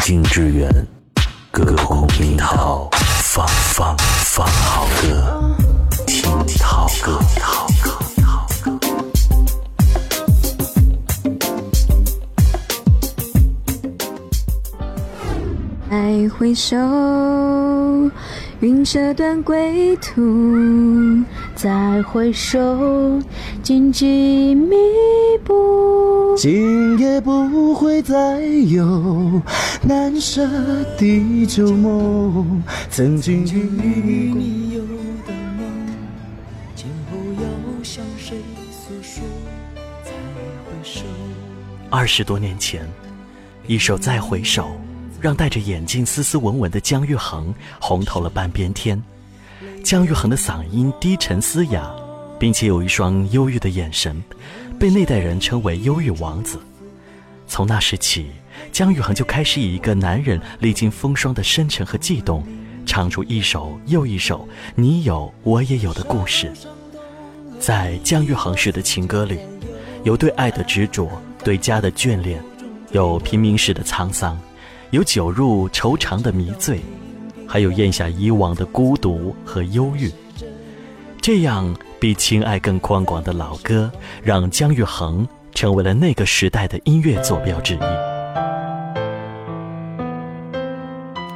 经之源，隔空听涛，放放放好歌，听涛歌。再回首，云遮断归途。再回首，荆棘密布。今夜不会再有难舍的旧梦，曾经与你有的梦，今后要向谁诉说？再回首，二十多年前，一首《再回首》，让戴着眼镜、斯斯文文的姜育恒红透了半边天。姜育恒的嗓音低沉嘶哑，并且有一双忧郁的眼神，被那代人称为“忧郁王子”。从那时起，姜育恒就开始以一个男人历经风霜的深沉和悸动，唱出一首又一首“你有我也有”的故事。在姜育恒式的情歌里，有对爱的执着，对家的眷恋，有平民式的沧桑，有酒入愁肠的迷醉。还有咽下以往的孤独和忧郁，这样比情爱更宽广的老歌，让姜育恒成为了那个时代的音乐坐标之一。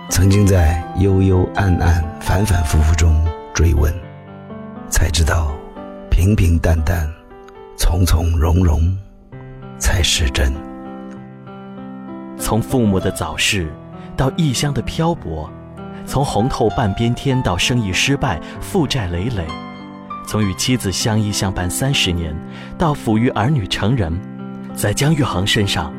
曾经在幽幽暗暗、反反复复中追问，才知道平平淡淡、从从容容才是真。从父母的早逝，到异乡的漂泊。从红透半边天到生意失败、负债累累，从与妻子相依相伴三十年到抚育儿女成人，在姜育恒身上，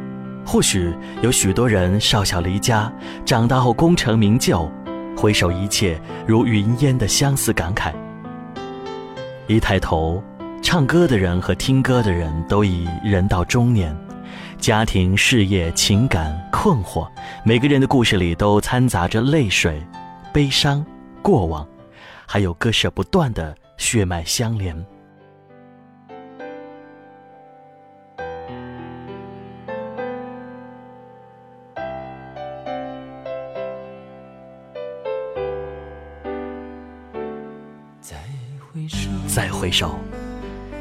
或许有许多人少小离家，长大后功成名就，回首一切如云烟的相似感慨。一抬头，唱歌的人和听歌的人都已人到中年，家庭、事业、情感、困惑，每个人的故事里都掺杂着泪水。悲伤，过往，还有割舍不断的血脉相连。再回首，再回首，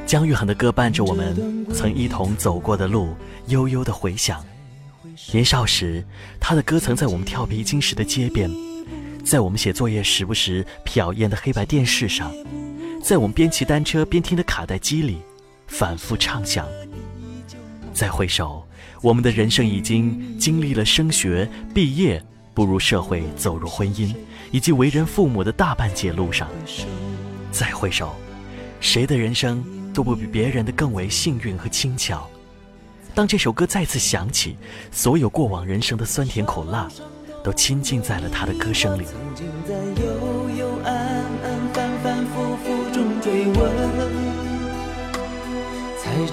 姜育恒的歌伴着我们曾一同走过的路，悠悠的回响。年少时，他的歌曾在我们跳皮筋时的街边。在我们写作业时不时瞟一眼的黑白电视上，在我们边骑单车边听的卡带机里，反复唱响。再回首，我们的人生已经经历了升学、毕业、步入社会、走入婚姻，以及为人父母的大半截路上。再回首，谁的人生都不比别人的更为幸运和轻巧。当这首歌再次响起，所有过往人生的酸甜苦辣。都倾尽在了他的歌声里。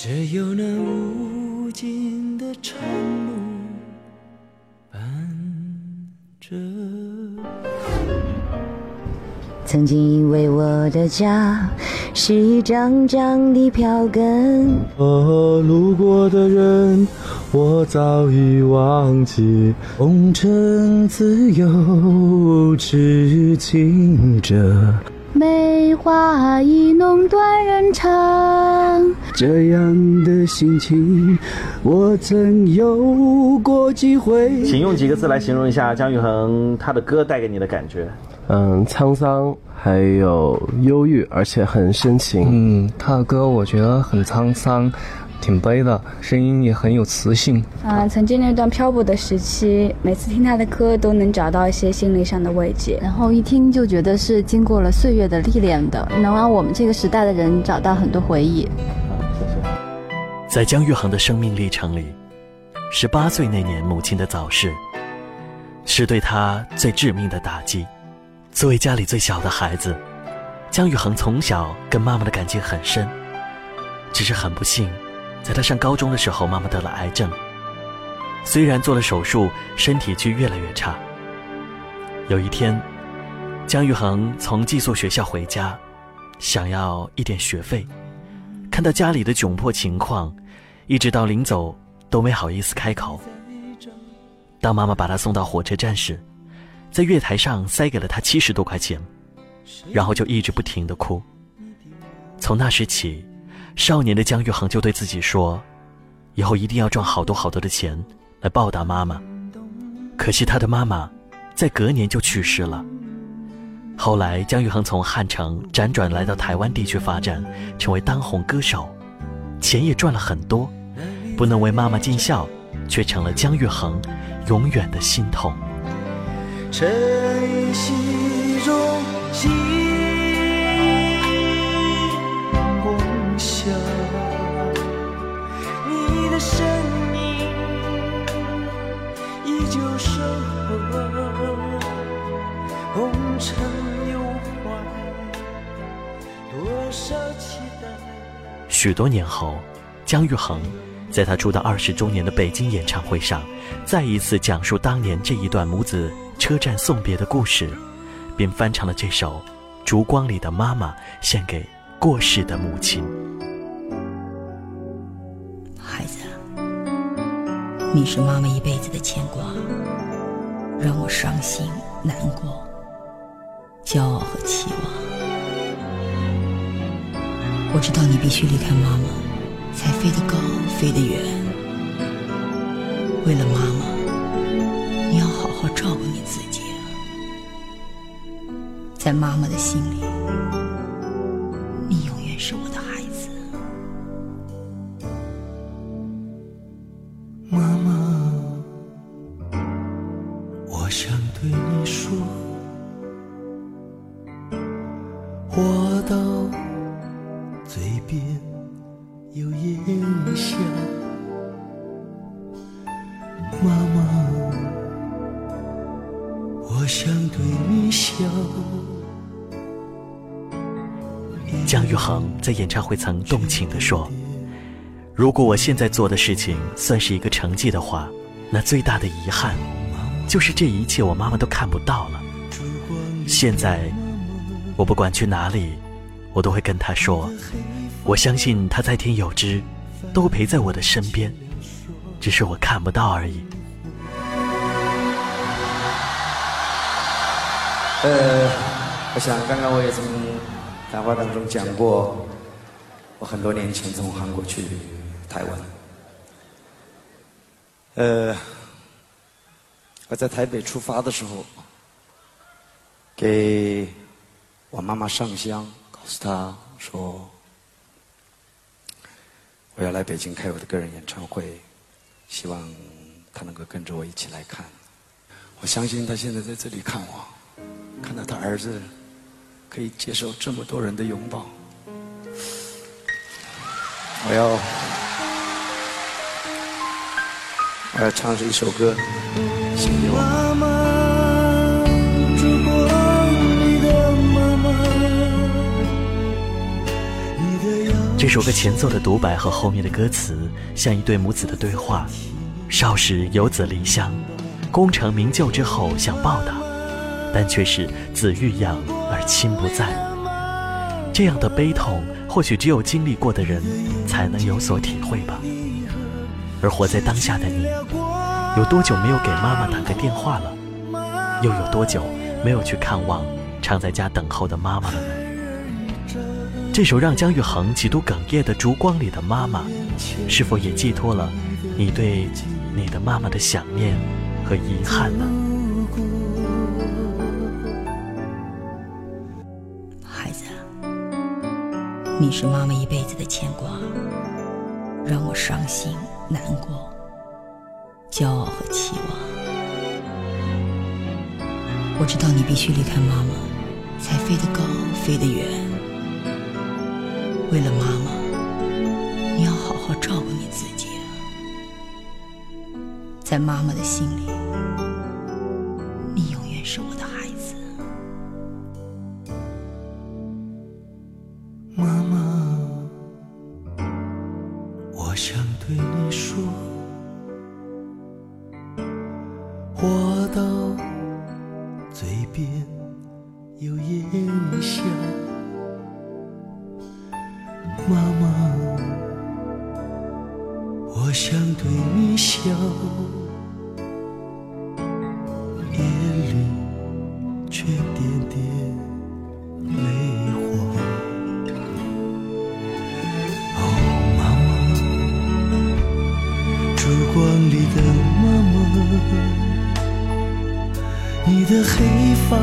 只有那无尽的长路伴着。曾经以为我的家是一张张的票根，哦，路过的人，我早已忘记。红尘自有痴情者，梅花易弄断人肠。这样的心情，我曾有过几回。请用几个字来形容一下姜育恒他的歌带给你的感觉。嗯，沧桑，还有忧郁，而且很深情。嗯，他的歌我觉得很沧桑，挺悲的，声音也很有磁性。啊、曾经那段漂泊的时期，每次听他的歌都能找到一些心理上的慰藉。然后一听就觉得是经过了岁月的历练的，能让我们这个时代的人找到很多回忆。谢谢在姜育恒的生命历程里，十八岁那年母亲的早逝，是对他最致命的打击。作为家里最小的孩子，姜育恒从小跟妈妈的感情很深。只是很不幸，在他上高中的时候，妈妈得了癌症。虽然做了手术，身体却越来越差。有一天，姜育恒从寄宿学校回家，想要一点学费，看到家里的窘迫情况，一直到临走都没好意思开口。当妈妈把他送到火车站时，在月台上塞给了他七十多块钱，然后就一直不停的哭。从那时起，少年的姜育恒就对自己说：“以后一定要赚好多好多的钱来报答妈妈。”可惜他的妈妈在隔年就去世了。后来，姜育恒从汉城辗转来到台湾地区发展，成为当红歌手，钱也赚了很多，不能为妈妈尽孝，却成了姜育恒永远的心痛。晨曦中生命依旧守候，红尘有怀，多少期待。许多年后，姜育恒在他出道二十周年的北京演唱会上，再一次讲述当年这一段母子车站送别的故事，并翻唱了这首《烛光里的妈妈》，献给过世的母亲。你是妈妈一辈子的牵挂，让我伤心难过，骄傲和期望。我知道你必须离开妈妈，才飞得高，飞得远。为了妈妈，你要好好照顾你自己。在妈妈的心里，我到嘴边有咽下。妈妈，我想对你笑。姜育恒在演唱会曾动情地说：“如果我现在做的事情算是一个成绩的话，那最大的遗憾，就是这一切我妈妈都看不到了。现在，我不管去哪里，我都会跟他说，我相信他在天有知，都陪在我的身边，只是我看不到而已。”呃，我想刚刚我也从谈话当中讲过，我很多年前从韩国去台湾，呃，我在台北出发的时候，给我妈妈上香，告诉她说我要来北京开我的个人演唱会，希望她能够跟着我一起来看。我相信她现在在这里看我，看到她儿子可以接受这么多人的拥抱。我要，我要唱这一首歌，献给我这首歌前奏的独白和后面的歌词，像一对母子的对话。少时游子离乡，功成名就之后想报答，但却是子欲养而亲不在。这样的悲痛，或许只有经历过的人才能有所体会吧。而活在当下的你，有多久没有给妈妈打个电话了？又有多久没有去看望常在家等候的妈妈了呢？这首让姜育恒几度哽咽的《烛光里的妈妈》，是否也寄托了你对你的妈妈的想念和遗憾呢？孩子，你是妈妈一辈子的牵挂，让我伤心难过，骄傲和期望。我知道你必须离开妈妈，才飞得高，飞得远。为了妈妈，你要好好照顾你自己啊。在妈妈的心里，妈妈，我想对你笑，眼里却点点泪花。哦，妈妈，烛光里的妈妈，你的黑发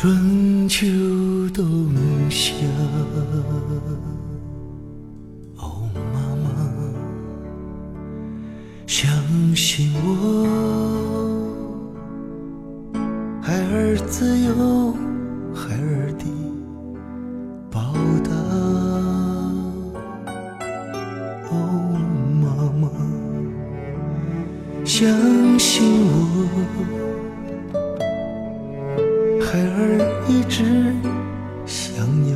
春秋冬夏哦妈妈相信我孩儿自有孩儿一直想你。